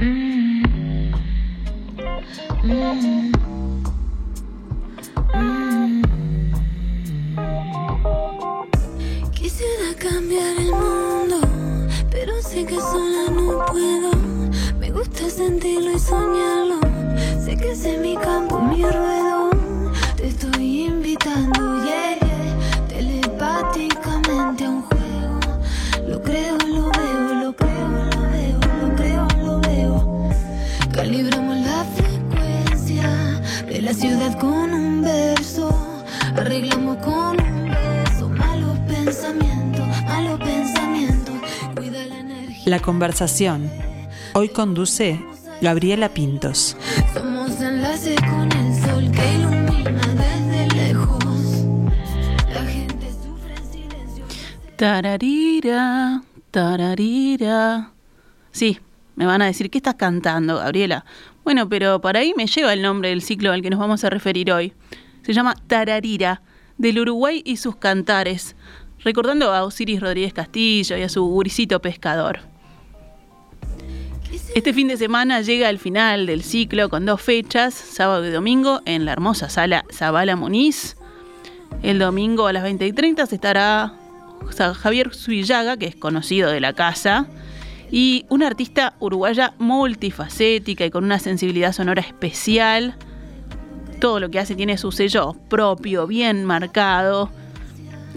Quisiera cambiar el mundo, pero sé que sola no puedo. Me gusta sentirlo y soñarlo. Sé que es mi campo, mi ruedo. La conversación. Hoy conduce Gabriela Pintos. Somos enlace con el sol que ilumina desde lejos. La gente sufre en silencio. Tararira, tararira. Sí, me van a decir, ¿qué estás cantando, Gabriela? Bueno, pero para ahí me lleva el nombre del ciclo al que nos vamos a referir hoy. Se llama Tararira, del Uruguay y sus cantares, recordando a Osiris Rodríguez Castillo y a su guricito pescador. Este fin de semana llega al final del ciclo con dos fechas, sábado y domingo, en la hermosa sala Zabala Muniz. El domingo a las 20 y 30 se estará Javier Suillaga, que es conocido de la casa, y una artista uruguaya multifacética y con una sensibilidad sonora especial. Todo lo que hace tiene su sello propio, bien marcado.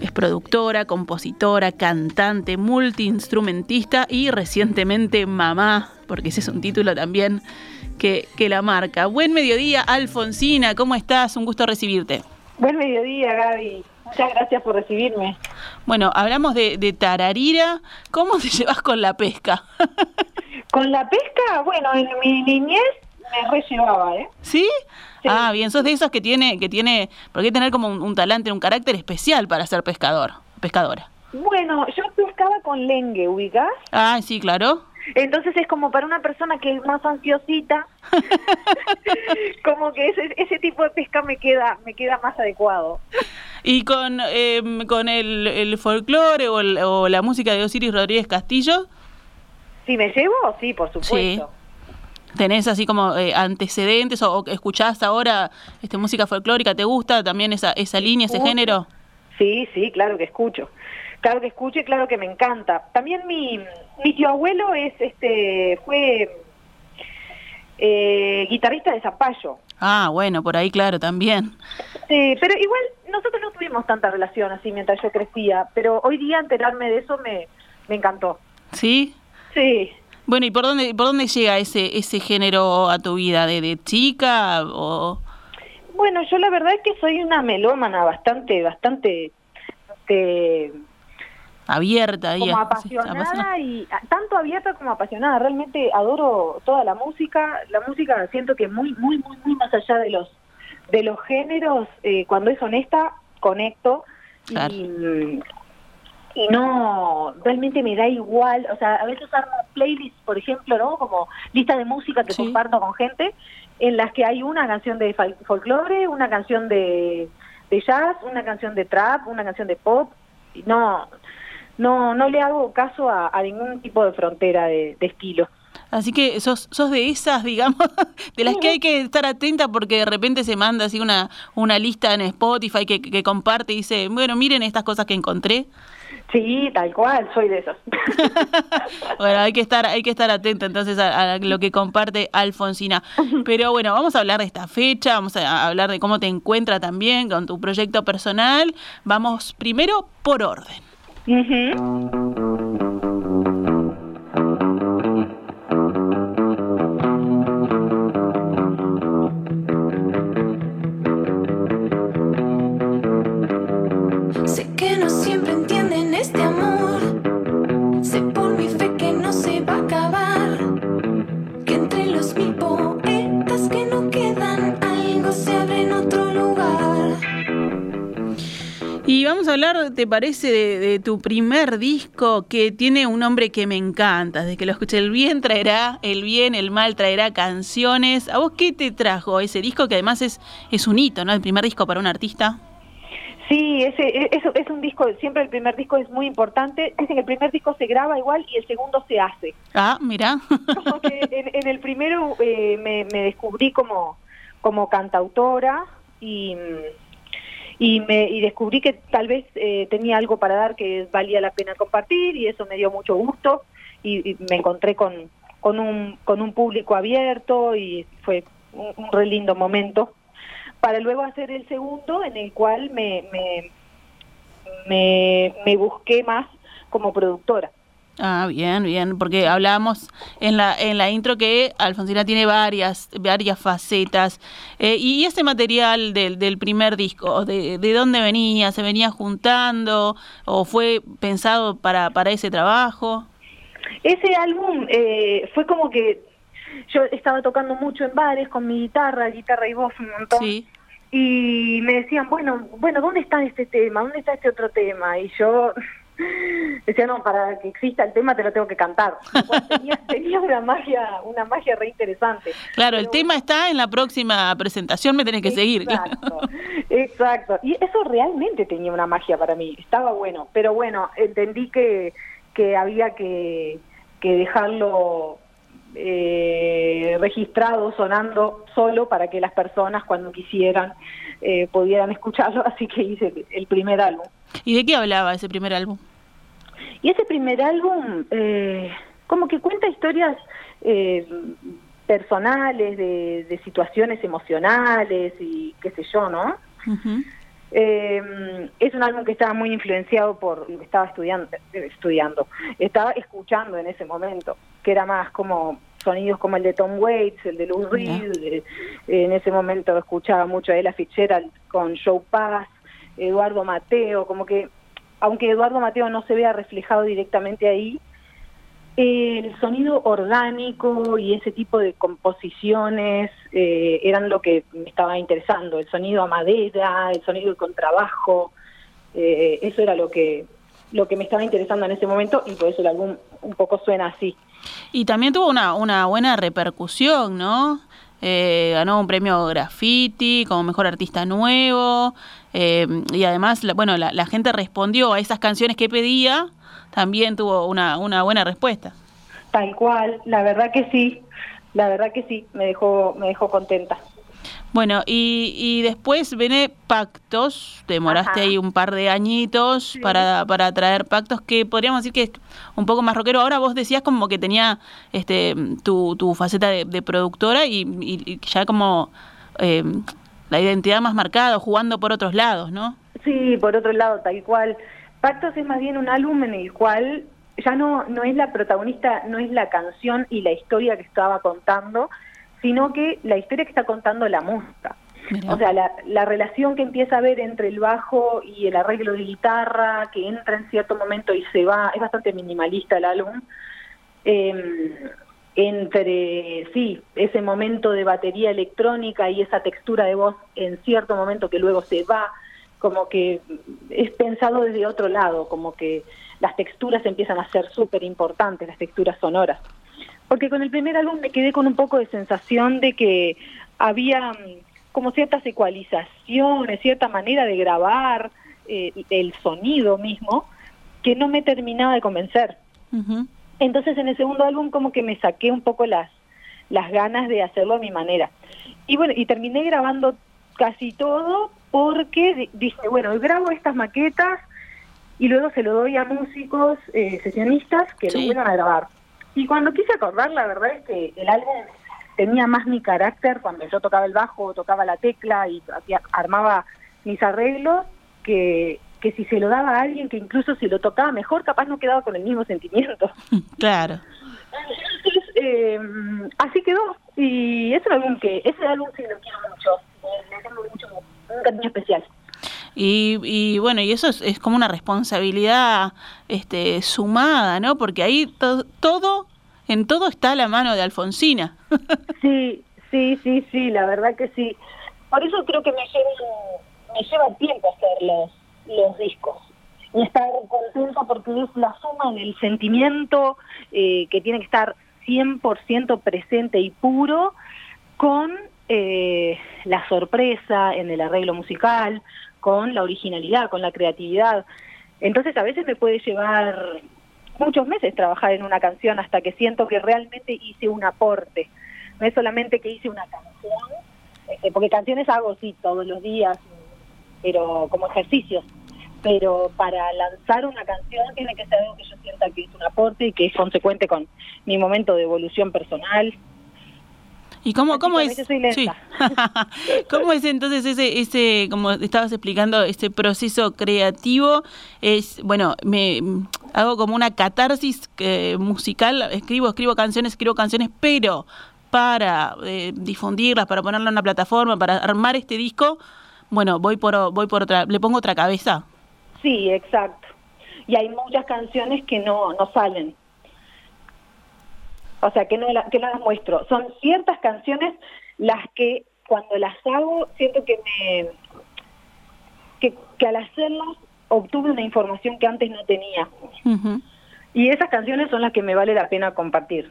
Es productora, compositora, cantante, multiinstrumentista y recientemente mamá, porque ese es un título también que, que la marca. Buen mediodía, Alfonsina, ¿cómo estás? Un gusto recibirte. Buen mediodía, Gaby. Muchas gracias por recibirme. Bueno, hablamos de, de tararira. ¿Cómo te llevas con la pesca? Con la pesca, bueno, en mi niñez me re llevaba, ¿eh? ¿Sí? Sí. Ah, bien, sos de esos que tiene, que tiene, porque hay que tener como un, un talante, un carácter especial para ser pescador, pescadora. Bueno, yo pescaba con lengue, ¿ubicás? Ah, sí, claro. Entonces es como para una persona que es más ansiosita, como que ese, ese tipo de pesca me queda me queda más adecuado. Y con, em, con el, el folclore o, el- o la música de Osiris Rodríguez Castillo, ¿Si me llevo? Sí, por supuesto. ¿Tenés así como eh, antecedentes o, o escuchás ahora este, música folclórica? ¿Te gusta también esa, esa línea, ese género? Sí, sí, claro que escucho. Claro que escucho y claro que me encanta. También mi, mi tío abuelo es este fue eh, guitarrista de Zapallo. Ah, bueno, por ahí, claro, también. Sí, pero igual nosotros no tuvimos tanta relación así mientras yo crecía, pero hoy día enterarme de eso me, me encantó. ¿Sí? Sí. Bueno, ¿y por dónde, por dónde llega ese, ese género a tu vida? ¿De, de chica o...? Bueno, yo la verdad es que soy una melómana bastante, bastante, este, abierta como apasionada y tanto abierta como apasionada. Realmente adoro toda la música. La música siento que muy, muy, muy, muy más allá de los de los géneros, eh, cuando es honesta, conecto Claro. y, y no, realmente me da igual. O sea, a veces armo playlists, por ejemplo, ¿no? Como lista de música que Sí. comparto con gente, en las que hay una canción de folclore, una canción de, de jazz, una canción de trap, una canción de pop. Y no, no, no le hago caso a, a ningún tipo de frontera de, de estilo. Así que sos, sos de esas, digamos, de las que hay que estar atenta porque de repente se manda así una, una lista en Spotify que, que comparte y dice, bueno, miren estas cosas que encontré. Sí, tal cual, soy de esos. Bueno, hay que estar, hay que estar atenta entonces a, a lo que comparte Alfonsina. Pero bueno, vamos a hablar de esta fecha, vamos a hablar de cómo te encuentras también con tu proyecto personal. Vamos primero por orden. Sé abre en otro lugar. Y vamos a hablar, ¿te parece, de, de tu primer disco que tiene un nombre que me encanta? Desde que lo escuché, el bien traerá, el bien, el mal traerá canciones. ¿A vos qué te trajo ese disco que además es, es un hito, ¿no? El primer disco para un artista. Sí, ese, e, es un disco, siempre el primer disco es muy importante. Dicen que el primer disco se graba igual y el segundo se hace. Ah, mira. Como que en, el primero eh, me, descubrí como, como cantautora y, y, me, y descubrí que tal vez eh, tenía algo para dar que valía la pena compartir y eso me dio mucho gusto y, me encontré con, con, un, con un público abierto y fue un, un re lindo momento para luego hacer el segundo en el cual me, me, me, busqué más como productora. Ah, bien, bien, porque hablábamos en la en la intro que Alfonsina tiene varias varias facetas. Eh, y ese material del, del primer disco, de, ¿de dónde venía? ¿Se venía juntando o fue pensado para, para ese trabajo? Ese álbum eh, fue como que yo estaba tocando mucho en bares con mi guitarra, guitarra y voz un montón. Sí y me decían, bueno, bueno, ¿dónde está este tema? ¿Dónde está este otro tema? Y yo decía, no, para que exista el tema te lo tengo que cantar. tenía, una magia, una magia re interesante. Claro, el tema está en la próxima presentación, me tenés que seguir. Exacto, exacto. Y eso realmente tenía una magia para mí, estaba bueno. Pero bueno, entendí que, que había que, que dejarlo eh, registrado, sonando solo para que las personas cuando quisieran eh, pudieran escucharlo, así que hice el, primer álbum. ¿Y de qué hablaba ese primer álbum? Y ese primer álbum eh, como que cuenta historias eh, personales, de, de, situaciones emocionales y qué sé yo, ¿no? Eh, es un álbum que estaba muy influenciado por lo que estaba estudiando, estudiando, estaba escuchando en ese momento, que era más como sonidos como el de Tom Waits, el de Lou Reed, en ese momento escuchaba mucho a Ella Fitzgerald con Joe Pass, Eduardo Mateo, como que aunque Eduardo Mateo no se vea reflejado directamente ahí, el sonido orgánico y ese tipo de composiciones eh, eran lo que me estaba interesando, el sonido a madera, el sonido de contrabajo, eh, eso era lo que lo que me estaba interesando en ese momento y por eso el álbum un poco suena así. Y también tuvo una, una buena repercusión, ¿no? Eh, ganó un premio graffiti como mejor artista nuevo y además, bueno, la, la gente respondió a esas canciones que pedía también tuvo una, una buena respuesta. Tal cual, la verdad que sí, la verdad que sí, me dejó, me dejó contenta. Bueno, y, y después viene Pactos, demoraste ahí un par de añitos para, para traer Pactos, que podríamos decir que es un poco más rockero. Ahora vos decías como que tenía este tu, tu faceta de, productora y, y, ya como eh, la identidad más marcada, jugando por otros lados, ¿no? Sí, por otro lado, tal cual. Pactos es más bien un álbum en el cual ya no, no es la protagonista, no es la canción y la historia que estaba contando, sino que la historia que está contando la música. O sea, la, la, relación que empieza a haber entre el bajo y el arreglo de guitarra, que entra en cierto momento y se va, es bastante minimalista el álbum. Eh, entre, sí, ese momento de batería electrónica y esa textura de voz en cierto momento que luego se va, como que es pensado desde otro lado, como que las texturas empiezan a ser súper importantes, las texturas sonoras. Porque con el primer álbum me quedé con un poco de sensación de que había mm, como ciertas ecualizaciones, cierta manera de grabar eh, el sonido mismo, que no me terminaba de convencer. Entonces en el segundo álbum como que me saqué un poco las, las ganas de hacerlo a mi manera. Y bueno, y terminé grabando casi todo porque dije, bueno, grabo estas maquetas y luego se lo doy a músicos eh, sesionistas que lo vuelvan a grabar. Y cuando quise acordar, la verdad es que el álbum tenía más mi carácter cuando yo tocaba el bajo, tocaba la tecla y armaba mis arreglos, que, que si se lo daba a alguien que incluso si lo tocaba mejor, capaz no quedaba con el mismo sentimiento. Claro. Entonces, eh, así quedó. Y ese álbum que, ese álbum sí lo quiero mucho. Le tengo mucho un cariño especial. Y, y, bueno, y eso es, como una responsabilidad este, sumada, ¿no? Porque ahí todo, en todo está la mano de Alfonsina. sí, sí, sí, sí, la verdad que sí. Por eso creo que me lleva, me lleva tiempo hacer los, los discos. Y estar contento porque es la suma del sentimiento eh, que tiene que estar 100% presente y puro con eh, la sorpresa en el arreglo musical, con la originalidad, con la creatividad. Entonces a veces me puede llevar muchos meses trabajar en una canción hasta que siento que realmente hice un aporte. No es solamente que hice una canción, este, porque canciones hago sí todos los días, pero como ejercicios. Pero para lanzar una canción tiene que ser algo que yo sienta que es un aporte y que es consecuente con mi momento de evolución personal, ¿Y cómo, cómo es? Soy lenta. Sí. ¿Cómo es entonces ese, ese, como estabas explicando, ese proceso creativo? Es, bueno, me hago como una catarsis eh, musical, escribo, escribo canciones, escribo canciones, pero para eh, difundirlas, para ponerlas en una plataforma, para armar este disco, bueno, voy por, voy por otra, le pongo otra cabeza. Sí, exacto. Y hay muchas canciones que no, no salen o sea, que no, que no las muestro. Son ciertas canciones las que cuando las hago siento que me que, que al hacerlas obtuve una información que antes no tenía. Y esas canciones son las que me vale la pena compartir.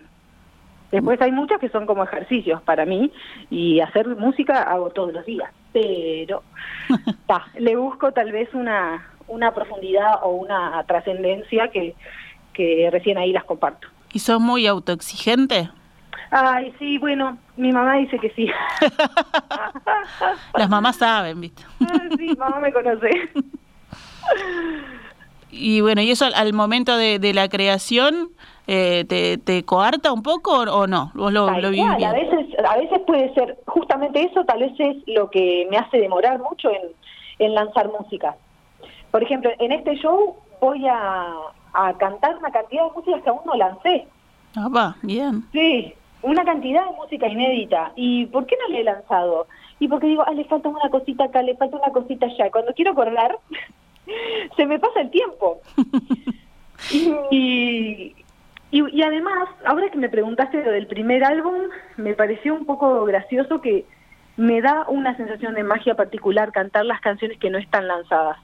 Después hay muchas que son como ejercicios para mí y hacer música hago todos los días, pero le busco tal vez una, una profundidad o una trascendencia que, que recién ahí las comparto. ¿Y sos muy autoexigente? Ay, sí, bueno, mi mamá dice que sí. Las mamás saben, ¿viste? Ah, sí, mamá me conoce. Y bueno, ¿y eso al, momento de, la creación eh, te, te, coarta un poco o, no? ¿Vos lo, lo vivís A veces, a veces puede ser, justamente eso tal vez es lo que me hace demorar mucho en, en lanzar música. Por ejemplo, en este show voy a, a cantar una cantidad de músicas que aún no lancé. Ah, va, bien. Sí, una cantidad de música inédita. ¿Y por qué no le he lanzado? Y porque digo, ah, le falta una cosita acá, le falta una cosita allá. Cuando quiero acordar, se me pasa el tiempo. y, y, y, además, ahora que me preguntaste lo del primer álbum, me pareció un poco gracioso que me da una sensación de magia particular cantar las canciones que no están lanzadas.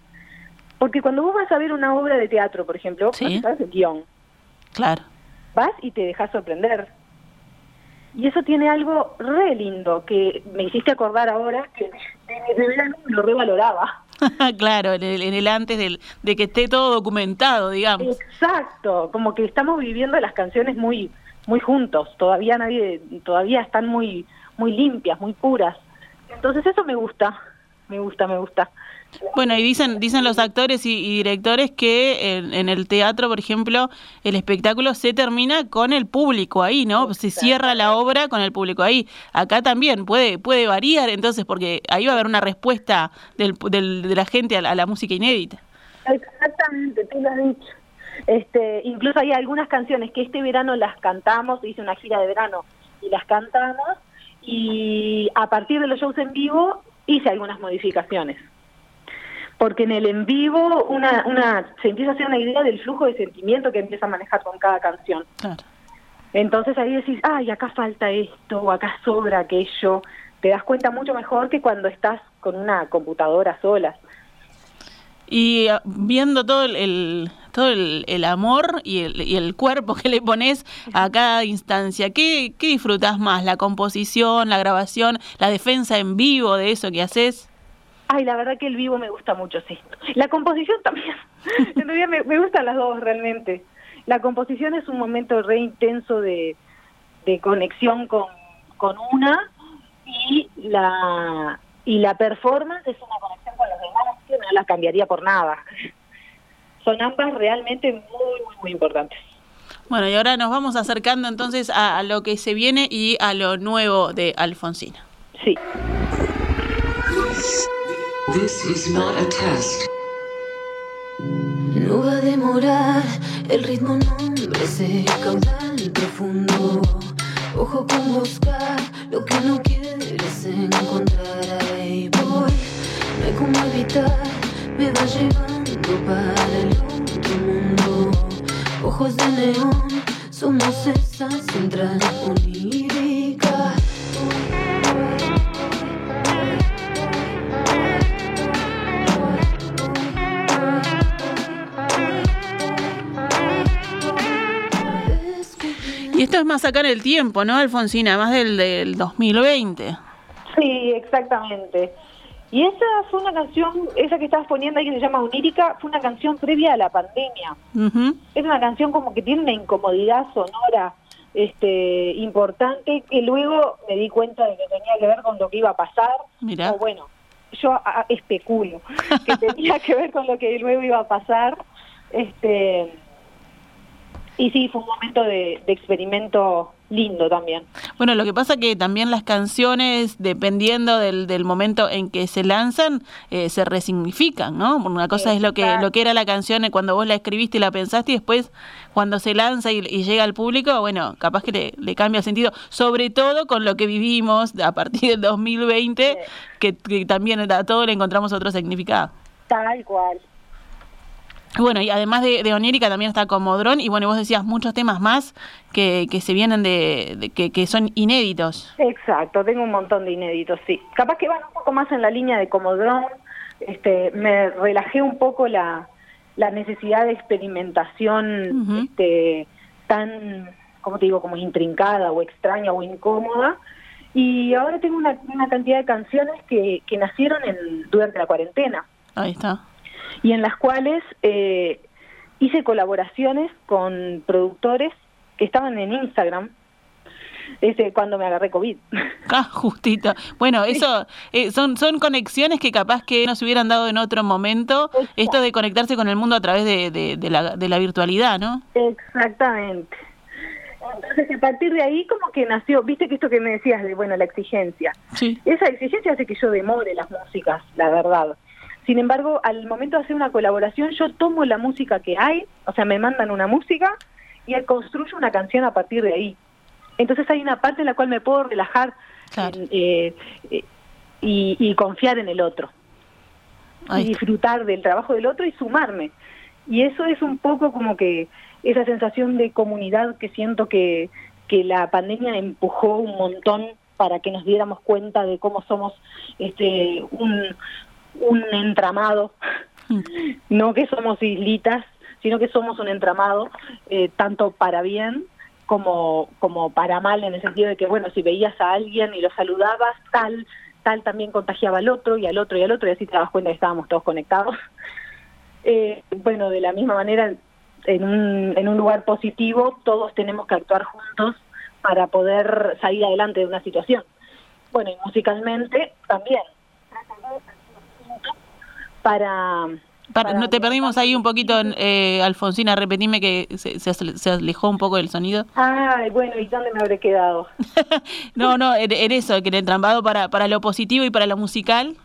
Porque cuando vos vas a ver una obra de teatro, por ejemplo, ¿Sí? sabes el guion. Claro. Vas y te dejas sorprender. Y eso tiene algo re lindo que me hiciste acordar ahora que de verano lo revaloraba. claro, en el, en el antes del, de que esté todo documentado, digamos. Exacto, como que estamos viviendo las canciones muy muy juntos, todavía nadie todavía están muy muy limpias, muy puras. Entonces eso me gusta, me gusta, me gusta. Bueno, y dicen, dicen los actores y, directores que en, el teatro, por ejemplo, el espectáculo se termina con el público ahí, ¿no? Se cierra la obra con el público ahí. Acá también puede, puede variar, entonces, porque ahí va a haber una respuesta del, de la gente a la, música inédita. Exactamente, tú lo has dicho. Este, incluso hay algunas canciones que este verano las cantamos, hice una gira de verano y las cantamos, y a partir de los shows en vivo hice algunas modificaciones porque en el en vivo una, una, se empieza a hacer una idea del flujo de sentimiento que empieza a manejar con cada canción. Entonces ahí decís, ay, acá falta esto, o acá sobra aquello. Te das cuenta mucho mejor que cuando estás con una computadora sola. Y ah, viendo todo el, todo el, amor y el, y el, cuerpo que le pones a cada instancia, ¿qué, ¿qué disfrutas más? ¿La composición, la grabación, la defensa en vivo de eso que haces? Ay, la verdad que el vivo me gusta mucho, sí. La composición también. en realidad me, me, gustan las dos realmente. La composición es un momento re intenso de, de conexión con, con una y la y la performance es una conexión con los demás que no la cambiaría por nada. Son ambas realmente muy, muy, muy importantes. Bueno, y ahora nos vamos acercando entonces a, a lo que se viene y a lo nuevo de Alfonsina. Sí. This is not a test. No va a demorar, el ritmo nombre ese caudal profundo. Ojo con buscar lo que no quieres encontrar. Ahí voy, no como evitar, me va llevando para el otro mundo. Ojos de neón, somos esa central onírica. Esto es más acá en el tiempo, ¿no, Alfonsina? Más del, del 2020. Sí, exactamente. Y esa fue una canción, esa que estabas poniendo ahí que se llama Unírica, fue una canción previa a la pandemia. Es una canción como que tiene una incomodidad sonora este importante que luego me di cuenta de que tenía que ver con lo que iba a pasar. Mirá. O bueno, yo a- especulo que tenía que ver con lo que luego iba a pasar. Este y sí, fue un momento de, de experimento lindo también. Bueno, lo que pasa que también las canciones, dependiendo del, del momento en que se lanzan, eh, se resignifican, ¿no? Una cosa es lo que lo que era la canción cuando vos la escribiste y la pensaste y después cuando se lanza y, y llega al público, bueno, capaz que le, le cambia el sentido, sobre todo con lo que vivimos a partir del 2020, Sí. que, que también a todo le encontramos otro significado. Tal cual. Bueno, y además de, de Onírica también está Comodrón y bueno, vos decías muchos temas más que, que se vienen de, de- que, que son inéditos. Exacto, tengo un montón de inéditos, sí. Capaz que van un poco más en la línea de Comodrón, este, me relajé un poco la, la necesidad de experimentación este, tan, como te digo, como intrincada o extraña o incómoda. Y ahora tengo una, una cantidad de canciones que, que nacieron en, durante la cuarentena Ahí está. Y en las cuales eh, hice colaboraciones con productores que estaban en Instagram ese, cuando me agarré COVID. Ah, justito. Bueno, eso eh, son, son conexiones que capaz que no se hubieran dado en otro momento. Esto de conectarse con el mundo a través de, de, de la, de la virtualidad, ¿no? Exactamente. Entonces, a partir de ahí, como que nació, viste que esto que me decías de, bueno, la exigencia. Sí. Esa exigencia hace que yo demore las músicas, la verdad. Sin embargo, al momento de hacer una colaboración, yo tomo la música que hay, o sea, me mandan una música y construyo una canción a partir de ahí. Entonces hay una parte en la cual me puedo relajar Claro. eh, eh, y, y confiar en el otro. Y disfrutar del trabajo del otro y sumarme. Y eso es un poco como que esa sensación de comunidad que siento que, que la pandemia empujó un montón para que nos diéramos cuenta de cómo somos este un, un entramado, no que somos islitas, sino que somos un entramado, eh, tanto para bien como, como para mal, en el sentido de que, bueno, si veías a alguien y lo saludabas, tal, tal también contagiaba al otro y al otro y al otro, y así te das cuenta que estábamos todos conectados. Eh, bueno, de la misma manera, en un, en un lugar positivo, todos tenemos que actuar juntos para poder salir adelante de una situación. Bueno, y musicalmente también. Para, Para- no te perdimos ahí un poquito, eh, Alfonsina, repetime que se, se, alejó un poco del sonido. Ay, bueno, ¿y dónde me habré quedado? No, no, en, en eso, que el entrambado para, para lo positivo y para lo musical.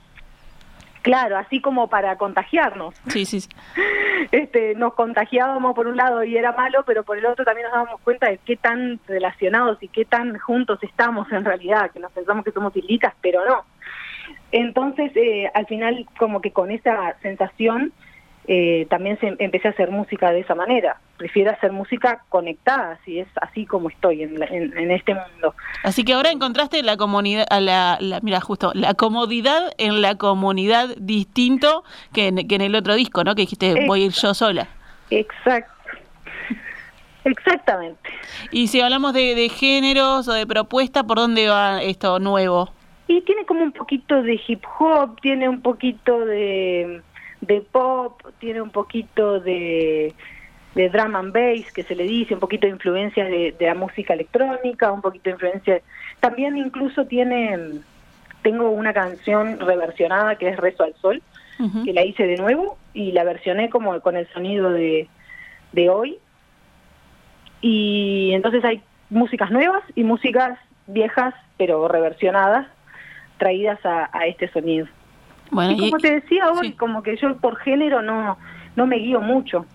Claro, así como para contagiarnos. Sí, sí. sí. Este, nos contagiábamos por un lado y era malo, pero por el otro también nos dábamos cuenta de qué tan relacionados y qué tan juntos estamos en realidad, que nos pensamos que somos islitas, pero no. Entonces, eh, al final, como que con esa sensación, eh, también se, empecé a hacer música de esa manera. Prefiero hacer música conectada, si es así como estoy en, la- en, en este mundo. Así que ahora encontraste la comunidad, a la, la- mira, justo, la comodidad en la comunidad distinto que en, que en el otro disco, ¿no? Que dijiste, voy a ir yo sola. Exacto. Exactamente. Y si hablamos de, de géneros o de propuesta, ¿por dónde va esto nuevo? Y tiene como un poquito de hip hop, tiene un poquito de, de pop, tiene un poquito de, de drum and bass, que se le dice, un poquito de influencias de, de la música electrónica, un poquito de influencia. También incluso tiene, tengo una canción reversionada que es Rezo al Sol, que la hice de nuevo y la versioné como con el sonido de, de hoy. Y entonces hay músicas nuevas y músicas viejas, pero reversionadas, traídas a, a este sonido. Bueno, y como y- te decía hoy, sí. como que yo por género no, no me guío mucho.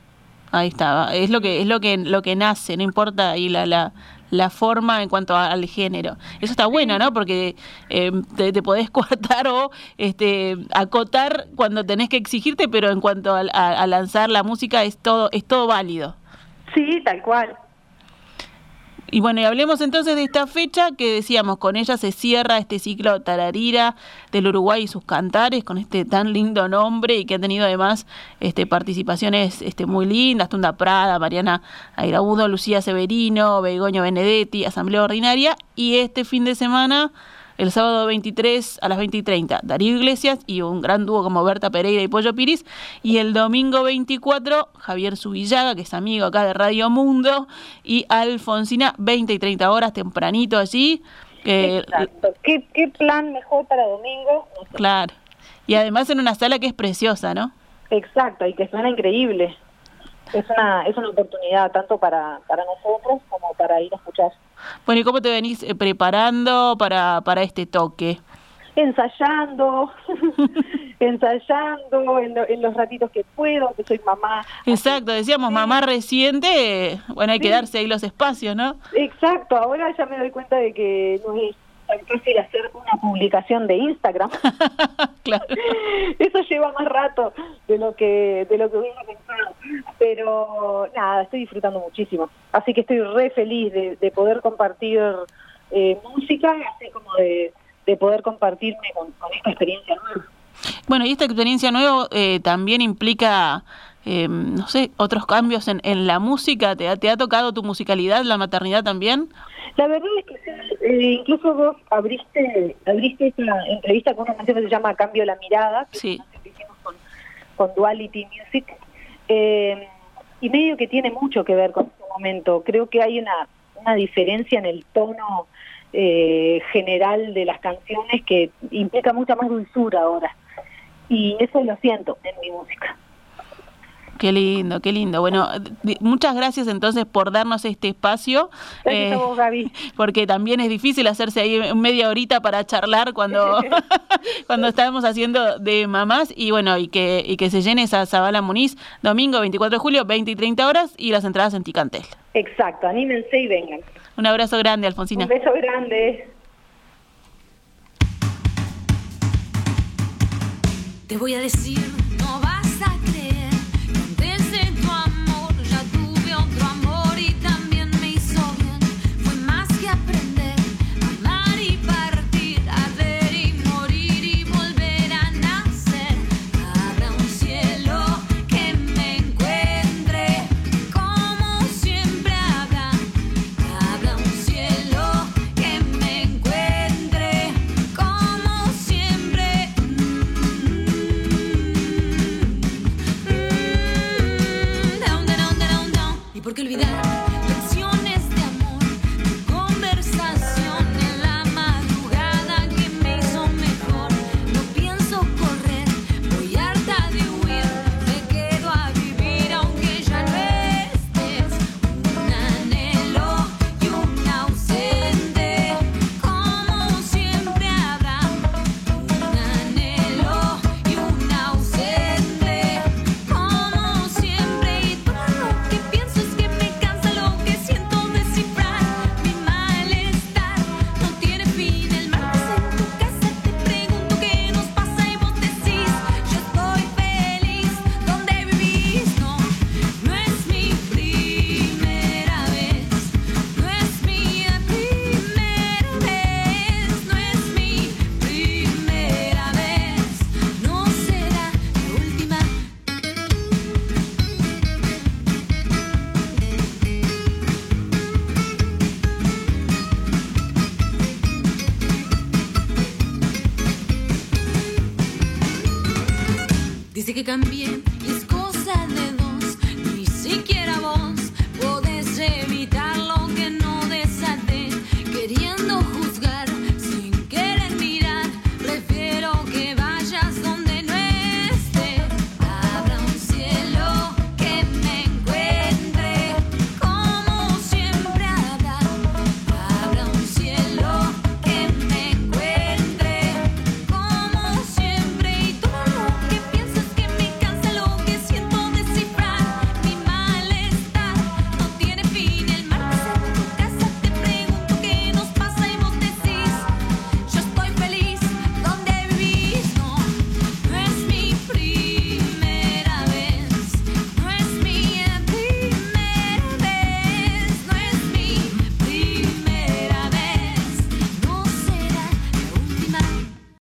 Ahí está, es lo que es lo que lo que nace, no importa ahí la, la, la forma en cuanto a- al género. Eso está bueno, ¿no? Porque eh, te, te podés coartar o este acotar cuando tenés que exigirte, pero en cuanto al- a, a lanzar la música es todo es todo válido. Sí, tal cual. Y bueno, y hablemos entonces de esta fecha que decíamos, con ella se cierra este ciclo Tararira del Uruguay y sus cantares, con este tan lindo nombre y que ha tenido además este, participaciones este, muy lindas, Tunda Prada, Mariana Airaúdo, Lucía Severino, Begoño Benedetti, Asamblea Ordinaria, y este fin de semana El sábado 23 a las 20 y 30, Darío Iglesias y un gran dúo como Berta Pereira y Pollo Piris. Y el domingo 24, Javier Subillaga, que es amigo acá de Radio Mundo, y Alfonsina, 20 y 30 horas, tempranito allí. Exacto. ¿Qué, ¿Qué plan mejor para domingo? Claro. Y además en una sala que es preciosa, ¿no? Exacto, y que suena increíble. Es una, es una oportunidad tanto para, para nosotros como para ir a escuchar. Bueno, ¿y cómo te venís eh, preparando para, para este toque? Ensayando, ensayando en, en, los ratitos que puedo, que soy mamá. Exacto, decíamos mamá reciente, bueno, hay que darse ahí los espacios, ¿no? Exacto, ahora ya me doy cuenta de que no es fácil hacer una publicación de Instagram. claro. Eso lleva más rato de lo que de lo que hubiera pensado. Pero nada, estoy disfrutando muchísimo. Así que estoy re feliz de, de poder compartir eh, música, así como de, de poder compartirme con, con, esta experiencia nueva. Bueno, y esta experiencia nueva eh, también implica, eh, no sé, otros cambios en, en la música. ¿Te ha, ¿Te ha tocado tu musicalidad, la maternidad también? La verdad es que sí, eh, incluso vos abriste abriste esta entrevista con una canción que se llama Cambio la mirada, que sí. que hicimos con, con Duality Music, eh, y medio que tiene mucho que ver con este momento. Creo que hay una, una diferencia en el tono eh, general de las canciones que implica mucha más dulzura ahora. Y eso lo siento en mi música. Qué lindo, qué lindo. Bueno, muchas gracias entonces por darnos este espacio. Gracias eh, a vos, Gaby. Porque también es difícil hacerse ahí media horita para charlar cuando, cuando estamos haciendo de mamás. Y bueno, y que, y que se llene esa Zabala Muniz domingo 24 de julio, 20 y 30 horas y las entradas en Ticantel. Exacto, anímense y vengan. Un abrazo grande, Alfonsina. Un beso grande. Te voy a decir, no vas